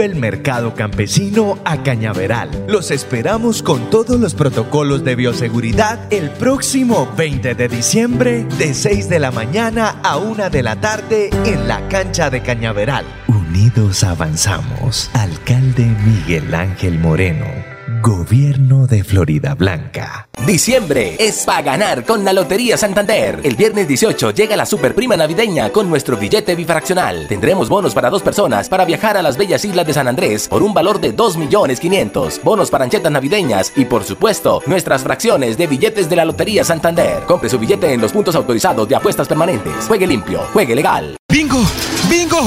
El mercado campesino a Cañaveral. Los esperamos con todos los protocolos de bioseguridad el próximo 20 de diciembre de 6 de la mañana a 1 de la tarde en la cancha de Cañaveral. Unidos avanzamos. Alcalde Miguel Ángel Moreno. Gobierno de Florida Blanca. Diciembre es para ganar con la Lotería Santander. El viernes 18 llega la super prima navideña con nuestro billete bifraccional. Tendremos bonos para dos personas para viajar a las bellas islas de San Andrés por un valor de 2 millones 500. Bonos para anchetas navideñas y por supuesto nuestras fracciones de billetes de la Lotería Santander. Compre su billete en los puntos autorizados de apuestas permanentes. Juegue limpio, juegue legal. ¡Bingo! ¡Bingo!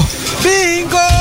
¡Bingo!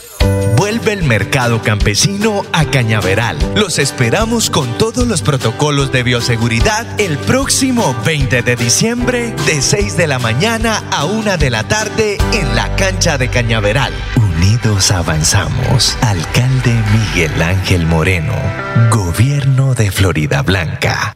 Vuelve el mercado campesino a Cañaveral. Los esperamos con todos los protocolos de bioseguridad el próximo 20 de diciembre de 6 de la mañana a 1 de la tarde en la cancha de Cañaveral. Unidos avanzamos. Alcalde Miguel Ángel Moreno. Gobierno de Florida Blanca.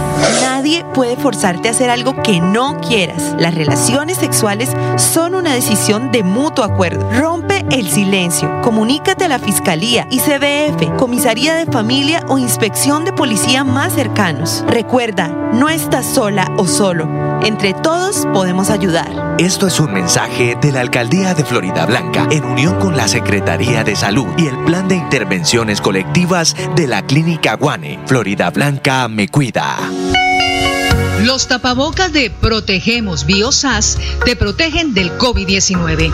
Nadie puede forzarte a hacer algo que no quieras. Las relaciones sexuales son una decisión de mutuo acuerdo. Rompe el silencio. Comunícate a la Fiscalía, ICBF, Comisaría de Familia o Inspección de Policía más cercanos. Recuerda, no estás sola o solo. Entre todos podemos ayudar. Esto es un mensaje de la Alcaldía de Florida Blanca en unión con la Secretaría de Salud y el Plan de Intervenciones Colectivas de la Clínica Guane. Florida Blanca me cuida. Los tapabocas de Protegemos Biosas te protegen del COVID-19.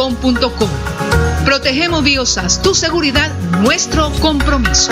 Protegemos Biosas, tu seguridad, nuestro compromiso.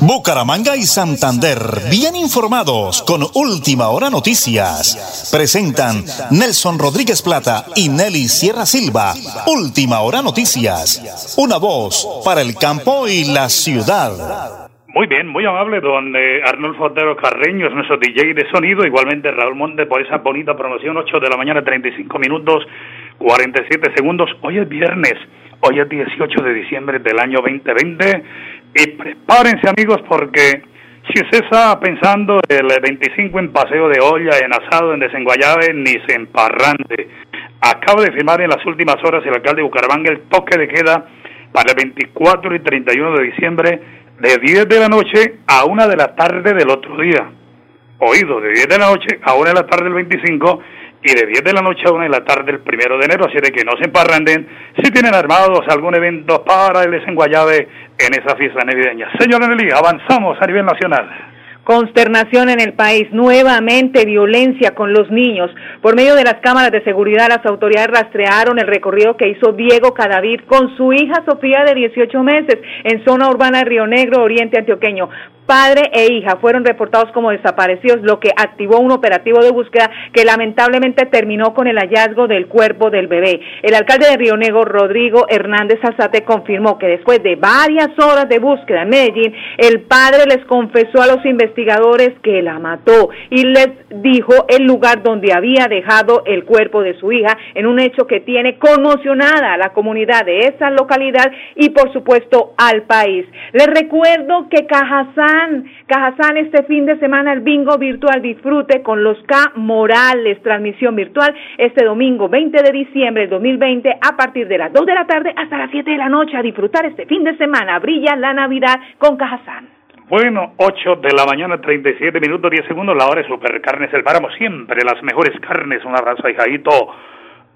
Bucaramanga y Santander, bien informados con Última Hora Noticias. Presentan Nelson Rodríguez Plata y Nelly Sierra Silva. Última Hora Noticias. Una voz para el campo y la ciudad. Muy bien, muy amable, don eh, Arnulfo Otero Carreño, es nuestro DJ de sonido, igualmente Raúl Monte por esa bonita promoción, 8 de la mañana, 35 minutos, 47 segundos. Hoy es viernes, hoy es 18 de diciembre del año 2020 y prepárense amigos porque si usted está pensando el 25 en paseo de olla, en asado, en desenguayabe, ni se. Acaba de firmar en las últimas horas el alcalde de Bucaramanga el toque de queda para el 24 y 31 de diciembre de 10 de la noche a 1 de la tarde del otro día. Oído, de 10 de la noche a 1 de la tarde del 25 y de 10 de la noche a 1 de la tarde el primero de enero, así de que no se emparranden si tienen armados algún evento para el desenguayabe en esa fiesta navideña. Señor Nelly, avanzamos a nivel nacional. Consternación en el país, nuevamente violencia con los niños. Por medio de las cámaras de seguridad, las autoridades rastrearon el recorrido que hizo Diego Cadavid con su hija Sofía de 18 meses en zona urbana de Río Negro, Oriente Antioqueño. Padre e hija fueron reportados como desaparecidos, lo que activó un operativo de búsqueda que lamentablemente terminó con el hallazgo del cuerpo del bebé. El alcalde de Río Negro, Rodrigo Hernández Azate, confirmó que después de varias horas de búsqueda en Medellín, el padre les confesó a los investigadores que la mató y les dijo el lugar donde había dejado el cuerpo de su hija en un hecho que tiene conmocionada a la comunidad de esa localidad y por supuesto al país. Les recuerdo que Cajazán Cajazán. este fin de semana el bingo virtual disfrute con los K Morales, transmisión virtual este domingo 20 de diciembre del 2020 a partir de las 2 de la tarde hasta las 7 de la noche a disfrutar este fin de semana. Brilla la Navidad con Cajazán. Bueno, 8 de la mañana, 37 minutos, 10 segundos, la hora de Supercarnes El Páramo, siempre las mejores carnes, un abrazo a Jaito.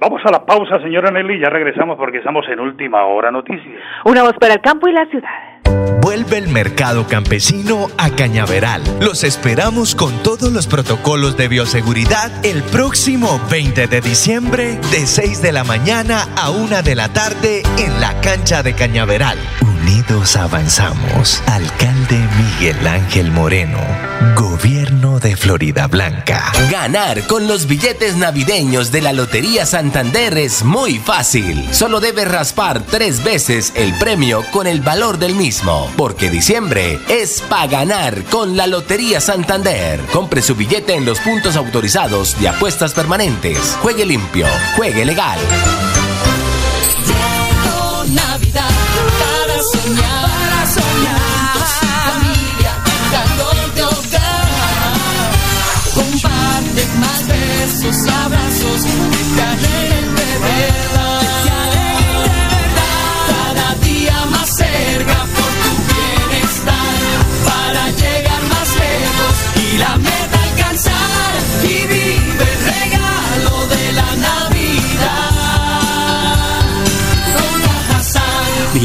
Vamos a la pausa, señora Nelly, ya regresamos porque estamos en Última Hora Noticias. Una voz para el campo y la ciudad. Vuelve el mercado campesino a Cañaveral. Los esperamos con todos los protocolos de bioseguridad el próximo 20 de diciembre de 6 de la mañana a 1 de la tarde en la cancha de Cañaveral. Unidos avanzamos. Alcalde Miguel Ángel Moreno. Gobierno de Florida Blanca. Ganar con los billetes navideños de la Lotería Santander es muy fácil. Solo debe raspar tres veces el premio con el valor del mismo. Porque diciembre es para ganar con la Lotería Santander. Compre su billete en los puntos autorizados de apuestas permanentes. Juegue limpio, juegue legal. Para soñar, para soñar. familia, de hogar. Más besos, abrazos, te alegren de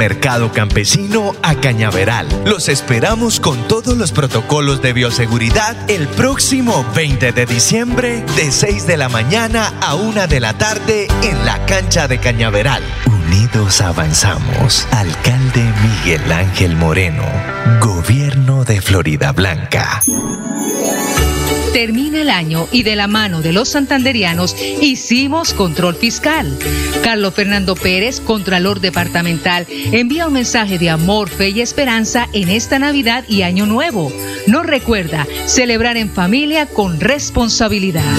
Mercado campesino a Cañaveral. Los esperamos con todos los protocolos de bioseguridad el próximo 20 de diciembre de 6 de la mañana a 1 de la tarde en la cancha de Cañaveral. Unidos avanzamos. Alcalde Miguel Ángel Moreno. Gobierno de Florida Blanca. Termina el año y de la mano de los santanderianos hicimos control fiscal. Carlos Fernando Pérez, Contralor Departamental, envía un mensaje de amor, fe y esperanza en esta Navidad y Año Nuevo. Nos recuerda celebrar en familia con responsabilidad.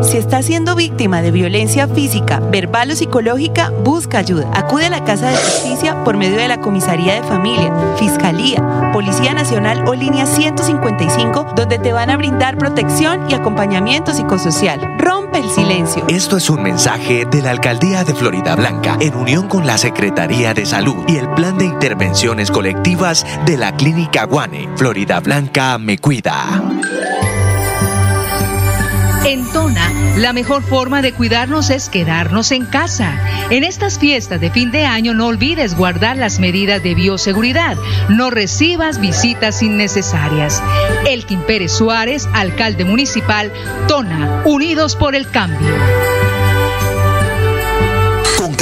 Si estás siendo víctima de violencia física, verbal o psicológica, busca ayuda. Acude a la Casa de Justicia por medio de la Comisaría de Familia, Fiscalía, Policía Nacional o Línea 155, donde te van a brindar protección y acompañamiento psicosocial. Rompe el silencio. Esto es un mensaje de la Alcaldía de Florida Blanca en unión con la Secretaría de Salud y el Plan de Intervenciones Colectivas de la Clínica Guane. Florida Blanca me cuida. En Tona, la mejor forma de cuidarnos es quedarnos en casa. En estas fiestas de fin de año no olvides guardar las medidas de bioseguridad. No recibas visitas innecesarias. Elkin Pérez Suárez, alcalde municipal, Tona, Unidos por el Cambio.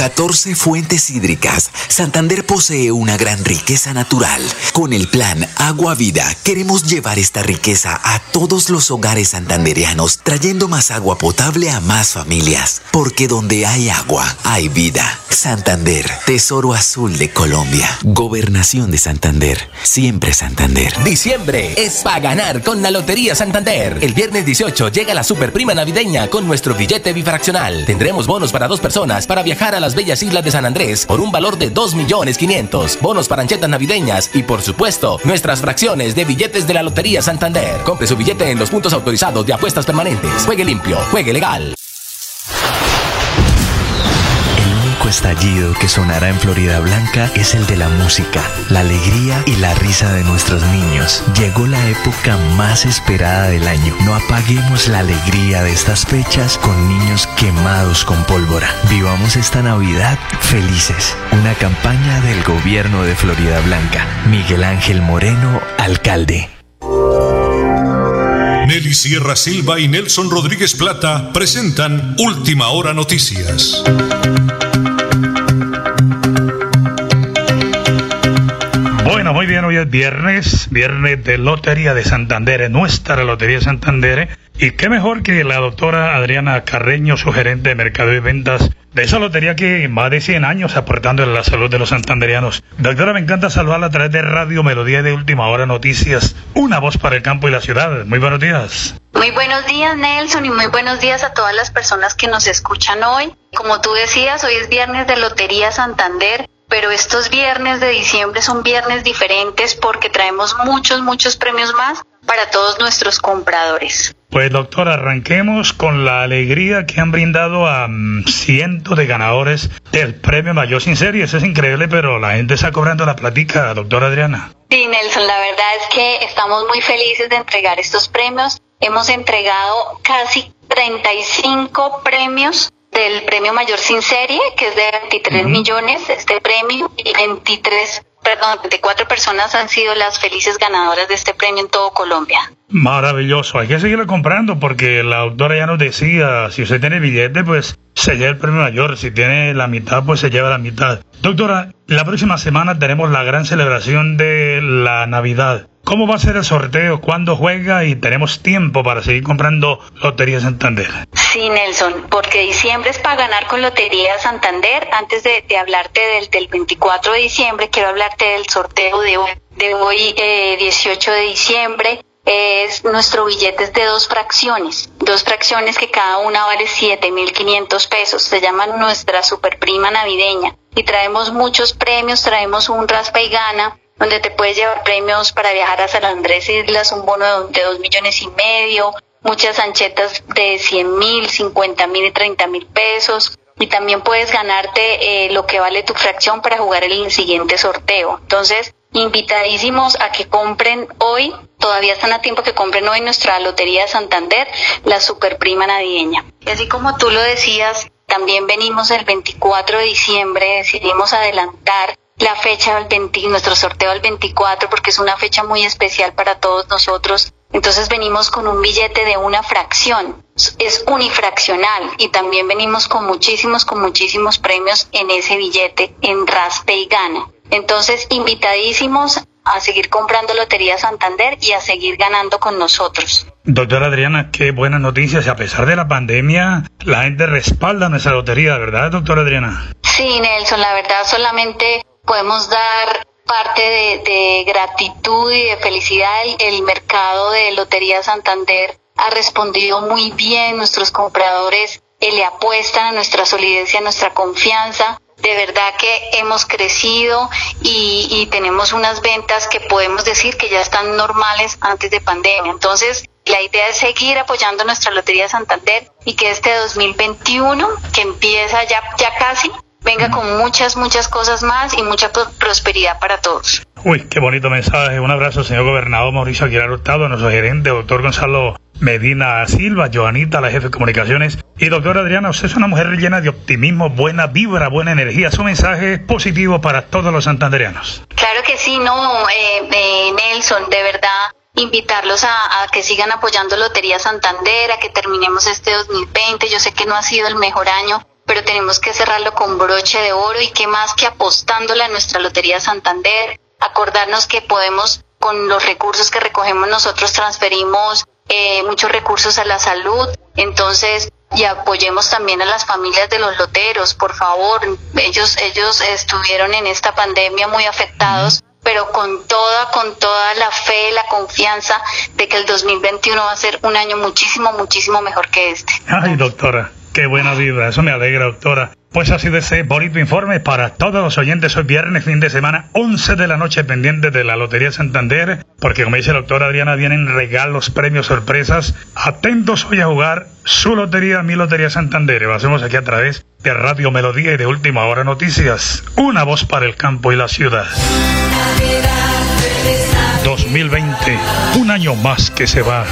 Con 14 fuentes hídricas, Santander posee una gran riqueza natural. Con el plan Agua Vida, queremos llevar esta riqueza a todos los hogares santanderianos, trayendo más agua potable a más familias. Porque donde hay agua, hay vida. Santander, Tesoro Azul de Colombia. Gobernación de Santander, siempre Santander. Diciembre es para ganar con la Lotería Santander. El viernes 18 llega la super prima navideña con nuestro billete bifraccional. Tendremos bonos para dos personas para viajar a las bellas islas de San Andrés por un valor de 2 millones 500. Bonos para anchetas navideñas y por supuesto nuestras fracciones de billetes de la Lotería Santander. Compre su billete en los puntos autorizados de apuestas permanentes. Juegue limpio, juegue legal. Estallido que sonará en Florida Blanca es el de la música, la alegría y la risa de nuestros niños. Llegó la época más esperada del año. No apaguemos la alegría de estas fechas con niños quemados con pólvora. Vivamos esta Navidad felices. Una campaña del gobierno de Florida Blanca. Miguel Ángel Moreno, alcalde. Nelly Sierra Silva y Nelson Rodríguez Plata presentan Última Hora Noticias. Es viernes, viernes de Lotería de Santander, nuestra Lotería de Santander. Y qué mejor que la doctora Adriana Carreño, su gerente de mercado y ventas de esa lotería que más de 100 años aportando a la salud de los santanderianos. Doctora, me encanta saludarla a través de Radio Melodía de Última Hora Noticias, una voz para el campo y la ciudad. Muy buenos días. Muy buenos días Nelson y muy buenos días a todas las personas que nos escuchan hoy. Como tú decías, hoy es viernes de Lotería Santander, pero estos viernes de diciembre son viernes diferentes porque traemos muchos, muchos premios más para todos nuestros compradores. Pues doctor, arranquemos con la alegría que han brindado a mm, cientos de ganadores del premio Mayor Sin Serie. Eso es increíble, pero la gente está cobrando la platica, doctora Adriana. Sí, Nelson, la verdad es que estamos muy felices de entregar estos premios. Hemos entregado casi 35 premios del premio mayor sin serie, que es de 23 millones, este premio, y 23, perdón, 24 personas han sido las felices ganadoras de este premio en todo Colombia. Maravilloso, hay que seguirlo comprando porque la doctora ya nos decía, si usted tiene billete, pues se lleva el premio mayor, si tiene la mitad, pues se lleva la mitad. Doctora, la próxima semana tenemos la gran celebración de la Navidad. ¿Cómo va a ser el sorteo? ¿Cuándo juega? Y tenemos tiempo para seguir comprando Lotería Santander. Sí, Nelson, porque diciembre es para ganar con Lotería Santander. Antes de, hablarte del, del 24 de diciembre, quiero hablarte del sorteo de hoy, de hoy eh, 18 de diciembre. Es nuestro billete es de dos fracciones, dos fracciones que cada una vale 7.500 pesos. Se llama nuestra super prima navideña. Y traemos muchos premios, traemos un raspa y gana, donde te puedes llevar premios para viajar a San Andrés Islas, un bono de dos millones y medio, muchas anchetas de 100 mil, 50 mil y 30 mil pesos. Y también puedes ganarte eh, lo que vale tu fracción para jugar el siguiente sorteo. Entonces, invitadísimos a que compren hoy, todavía están a tiempo que compren hoy nuestra Lotería de Santander, la super prima navideña. Y así como tú lo decías, también venimos el 24 de diciembre, decidimos adelantar la fecha del 20, nuestro sorteo al 24 porque es una fecha muy especial para todos nosotros Entonces venimos con un billete de una fracción, es unifraccional y también venimos con muchísimos, con muchísimos premios en ese billete en Raspe y Gana. Entonces, invitadísimos a seguir comprando Lotería Santander y a seguir ganando con nosotros. Doctora Adriana, qué buenas noticias. A pesar de la pandemia, la gente respalda nuestra lotería, ¿verdad, doctora Adriana? Sí, Nelson, la verdad solamente podemos dar parte de, gratitud y de felicidad. El, mercado de Lotería Santander ha respondido muy bien. Nuestros compradores eh, le apuestan a nuestra solidez y a nuestra confianza de verdad que hemos crecido y, y, tenemos unas ventas que podemos decir que ya están normales antes de pandemia. Entonces, la idea es seguir apoyando nuestra Lotería Santander y que este 2021, que empieza ya, ya casi, venga con muchas, muchas cosas más y mucha prosperidad para todos. Uy, qué bonito mensaje. Un abrazo, señor gobernador Mauricio Aguilar Hurtado, nuestro gerente, doctor Gonzalo Medina Silva, Joanita, la jefe de comunicaciones. Y doctora Adriana, usted es una mujer llena de optimismo, buena vibra, buena energía. Su mensaje positivo para todos los santandereanos. Claro que sí, no, eh, eh, Nelson, de verdad invitarlos a, a, que sigan apoyando Lotería Santander, a que terminemos este 2020. Yo sé que no ha sido el mejor año, pero tenemos que cerrarlo con broche de oro y qué más que apostándole a nuestra Lotería Santander, acordarnos que podemos, con los recursos que recogemos nosotros, transferimos eh, muchos recursos a la salud, entonces y apoyemos también a las familias de los loteros, por favor. Ellos, ellos estuvieron en esta pandemia muy afectados, pero con toda, con toda la fe, la confianza de que el 2021 va a ser un año muchísimo, muchísimo mejor que este. Ay, doctora, qué buena vibra, eso me alegra, doctora. Pues así de ese bonito informe para todos los oyentes. Hoy viernes, fin de semana, 11 de la noche, pendiente de la Lotería Santander. Porque como dice el doctor Adriana, vienen regalos, premios, sorpresas. Atentos hoy a jugar su lotería, mi Lotería Santander. Lo hacemos aquí a través de Radio Melodía y de Última Hora Noticias. Una voz para el campo y la ciudad. 2020, un año más que se va.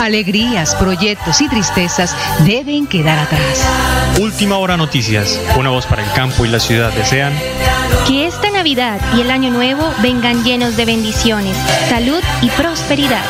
Alegrías, proyectos y tristezas deben quedar atrás. Última hora noticias, una voz para el campo y la ciudad desean que esta Navidad y el Año Nuevo vengan llenos de bendiciones, salud y prosperidad.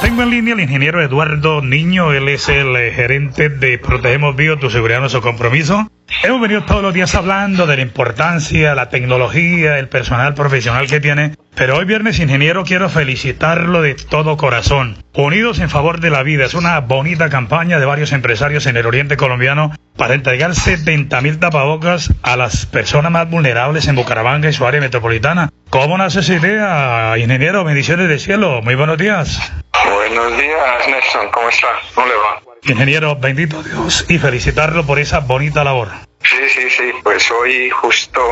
Tengo en línea al ingeniero Eduardo Niño, él es el eh, gerente de Protegemos Bio, tu seguridad, nuestro compromiso. Hemos venido todos los días hablando de la importancia, la tecnología, el personal profesional que tiene, pero hoy viernes, ingeniero, quiero felicitarlo de todo corazón. Unidos en favor de la vida es una bonita campaña de varios empresarios en el oriente colombiano para entregar 70 mil tapabocas a las personas más vulnerables en Bucaramanga y su área metropolitana. ¿Cómo nace esa idea, ingeniero? Bendiciones de cielo. Muy buenos días. Buenos días, Nelson. ¿Cómo está? ¿Cómo le va? Ingeniero, bendito Dios y felicitarlo por esa bonita labor. Sí, sí, sí, pues hoy justo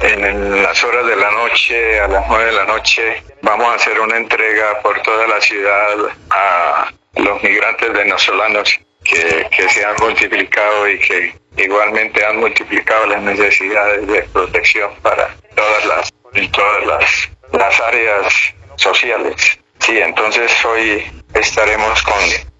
en las horas de la noche, a las nueve de la noche, vamos a hacer una entrega por toda la ciudad a los migrantes venezolanos que, que se han multiplicado y que igualmente han multiplicado las necesidades de protección para todas las, todas las, las áreas sociales. Sí, entonces hoy estaremos con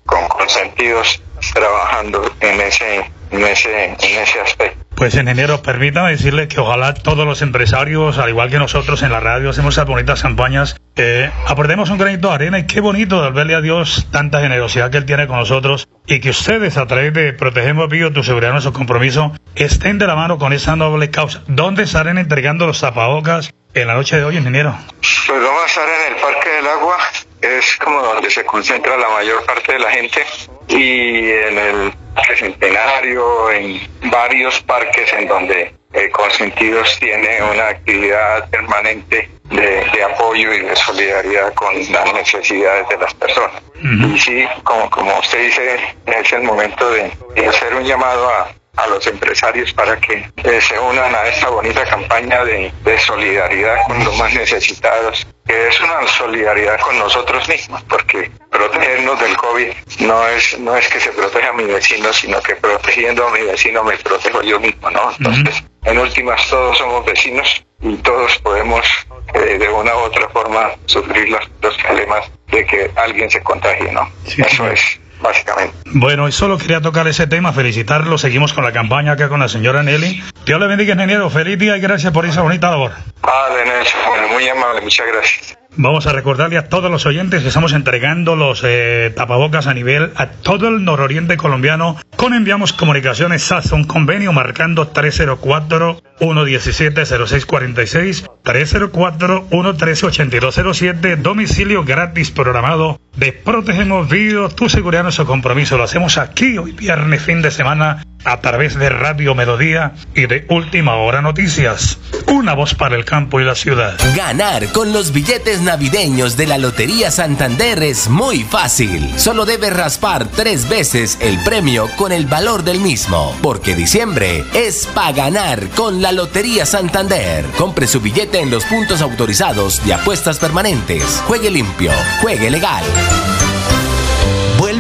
con consentidos trabajando en ese, en ese, en ese aspecto. Pues en enero, permítame decirle que ojalá todos los empresarios, al igual que nosotros en la radio, hacemos esas bonitas campañas, eh, aportemos un granito de arena y qué bonito verle a Dios tanta generosidad que Él tiene con nosotros y que ustedes a través de Protegemos Vivo, tu seguridad, nuestro compromiso, estén de la mano con esa noble causa. ¿Dónde estarán entregando los zapabocas en la noche de hoy, ingeniero? Pues vamos a estar en el Parque del Agua, es como donde se concentra la mayor parte de la gente y en el Centenario, en varios parques en donde eh, Consentidos tiene una actividad permanente de, apoyo y de solidaridad con las necesidades de las personas. Y sí, como, como usted dice, es el momento de hacer un llamado a, a los empresarios para que eh, se unan a esta bonita campaña de, solidaridad con los más necesitados, que es una solidaridad con nosotros mismos, porque protegernos del COVID no es, no es que se proteja a mi vecino, sino que protegiendo a mi vecino me protejo yo mismo, ¿no? Entonces, en últimas, todos somos vecinos y todos podemos eh, de una u otra forma sufrir los, problemas de que alguien se contagie, ¿no? Eso es básicamente. Bueno, y solo quería tocar ese tema, felicitarlo. Seguimos con la campaña acá con la señora Nelly. Dios le bendiga, ingeniero. Feliz día y gracias por esa bonita labor. Vale, Nelson, muy amable, muchas gracias. Vamos a recordarle a todos los oyentes que estamos entregando los eh, tapabocas a nivel a todo el nororiente colombiano con Enviamos Comunicaciones SAS, un convenio marcando 304-117-0646, 304-113-8207, domicilio gratis programado de Protegemos tu seguridad, nuestro compromiso. Lo hacemos aquí hoy viernes, fin de semana, a través de Radio Melodía y de Última Hora Noticias. Una voz para el campo y la ciudad. Ganar con los billetes navideños de la Lotería Santander es muy fácil. Solo debe raspar tres veces el premio con el valor del mismo. Porque diciembre es para ganar con la Lotería Santander. Compre su billete en los puntos autorizados de apuestas permanentes. Juegue limpio, juegue legal.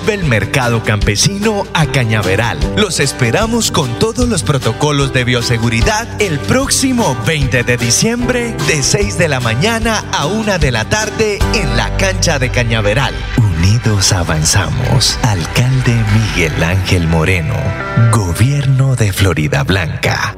El mercado campesino a Cañaveral. Los esperamos con todos los protocolos de bioseguridad el próximo 20 de diciembre de 6 de la mañana a 1 de la tarde en la cancha de Cañaveral. Unidos avanzamos. Alcalde Miguel Ángel Moreno. Gobierno de Florida Blanca.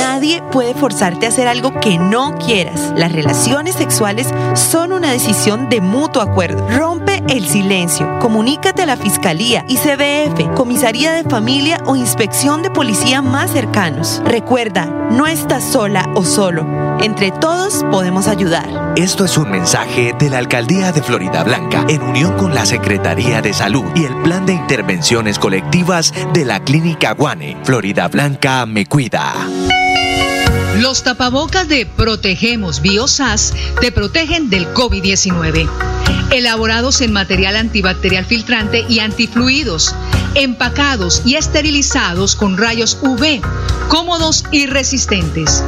Nadie puede forzarte a hacer algo que no quieras. Las relaciones sexuales son una decisión de mutuo acuerdo. Rompe el silencio. Comunícate a la Fiscalía, ICBF, Comisaría de Familia o Inspección de Policía más cercanos. Recuerda, no estás sola o solo. Entre todos podemos ayudar. Esto es un mensaje de la Alcaldía de Florida Blanca en unión con la Secretaría de Salud y el Plan de Intervenciones Colectivas de la Clínica Guane. Florida Blanca me cuida. Los tapabocas de Protegemos Biosas te protegen del COVID-19. Elaborados en material antibacterial filtrante y antifluidos, empacados y esterilizados con rayos UV, cómodos y resistentes.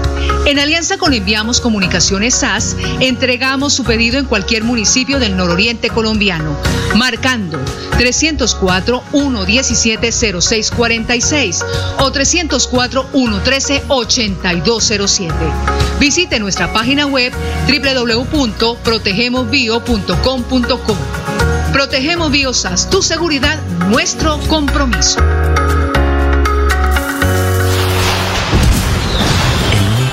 En alianza con Enviamos Comunicaciones SAS, entregamos su pedido en cualquier municipio del nororiente colombiano, marcando 304-117-0646 o 304-113-8207. Visite nuestra página web www.protegemosbio.com.co. Protegemos Biosas, tu seguridad, nuestro compromiso.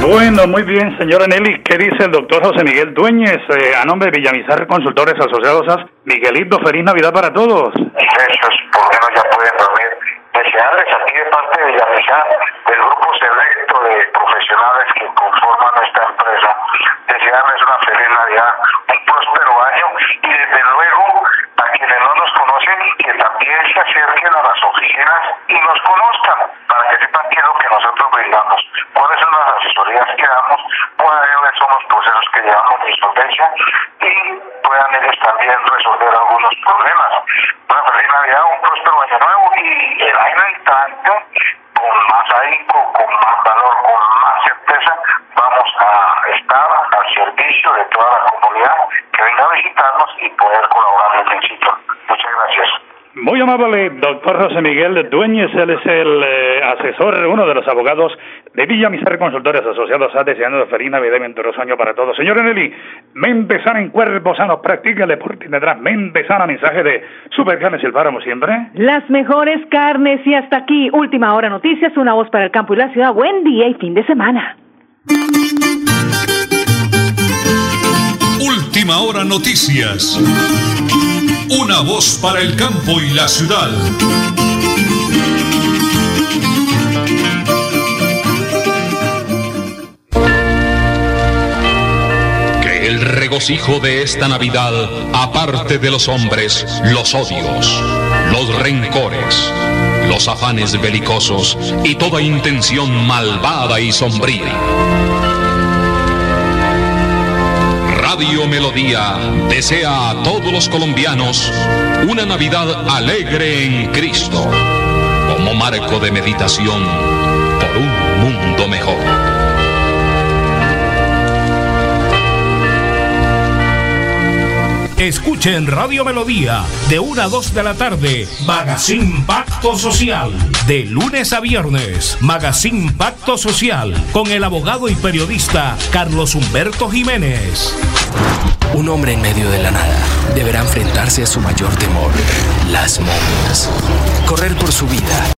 Bueno, muy bien, señora Nelly. ¿Qué dice el doctor José Miguel Dueñez eh, a nombre de Villamizar Consultores Asociados a Miguelito? Feliz Navidad para todos. Esos menos ya pueden dormir. Desearles aquí de parte de Villamizar, del grupo selecto de profesionales que conforman nuestra empresa, desearles una feliz Navidad, un próspero año y desde luego a quienes no nos conocen que acerquen a las oficinas y nos conozcan para que sepan qué es lo que nosotros brindamos, cuáles son las asesorías que damos, cuáles son los procesos que llevamos de insolvencia y puedan ellos también resolver algunos problemas. Una feliz Navidad, un próspero año nuevo y el año entrante con más ahínco, con más valor, con más certeza, vamos a estar al servicio de toda la comunidad que venga a visitarnos y poder colaborar en el éxito. Muchas gracias. Muy amable, doctor José Miguel Dueñez. Él es el eh, asesor, uno de los abogados de Villa Miser Consultores Asociados a deseando de feliz Navidad y venturoso año para todos. Señor Nelly, mente sana en cuerpo sano, practica el deporte y tendrá mente sana, mensaje de Supercarnes y el Páramo siempre. Las mejores carnes y hasta aquí, última hora noticias, una voz para el campo y la ciudad. Buen día y fin de semana. Última hora noticias. Una voz para el campo y la ciudad. Que el regocijo de esta Navidad aparte de los hombres los odios, los rencores, los afanes belicosos y toda intención malvada y sombría. Radio Melodía desea a todos los colombianos una Navidad alegre en Cristo, como marco de meditación por un mundo mejor. Escuche en Radio Melodía de 1 a 2 de la tarde Magazine Pacto Social. De lunes a viernes, Magazine Pacto Social con el abogado y periodista Carlos Humberto Jiménez. Un hombre en medio de la nada deberá enfrentarse a su mayor temor, las momias. Correr por su vida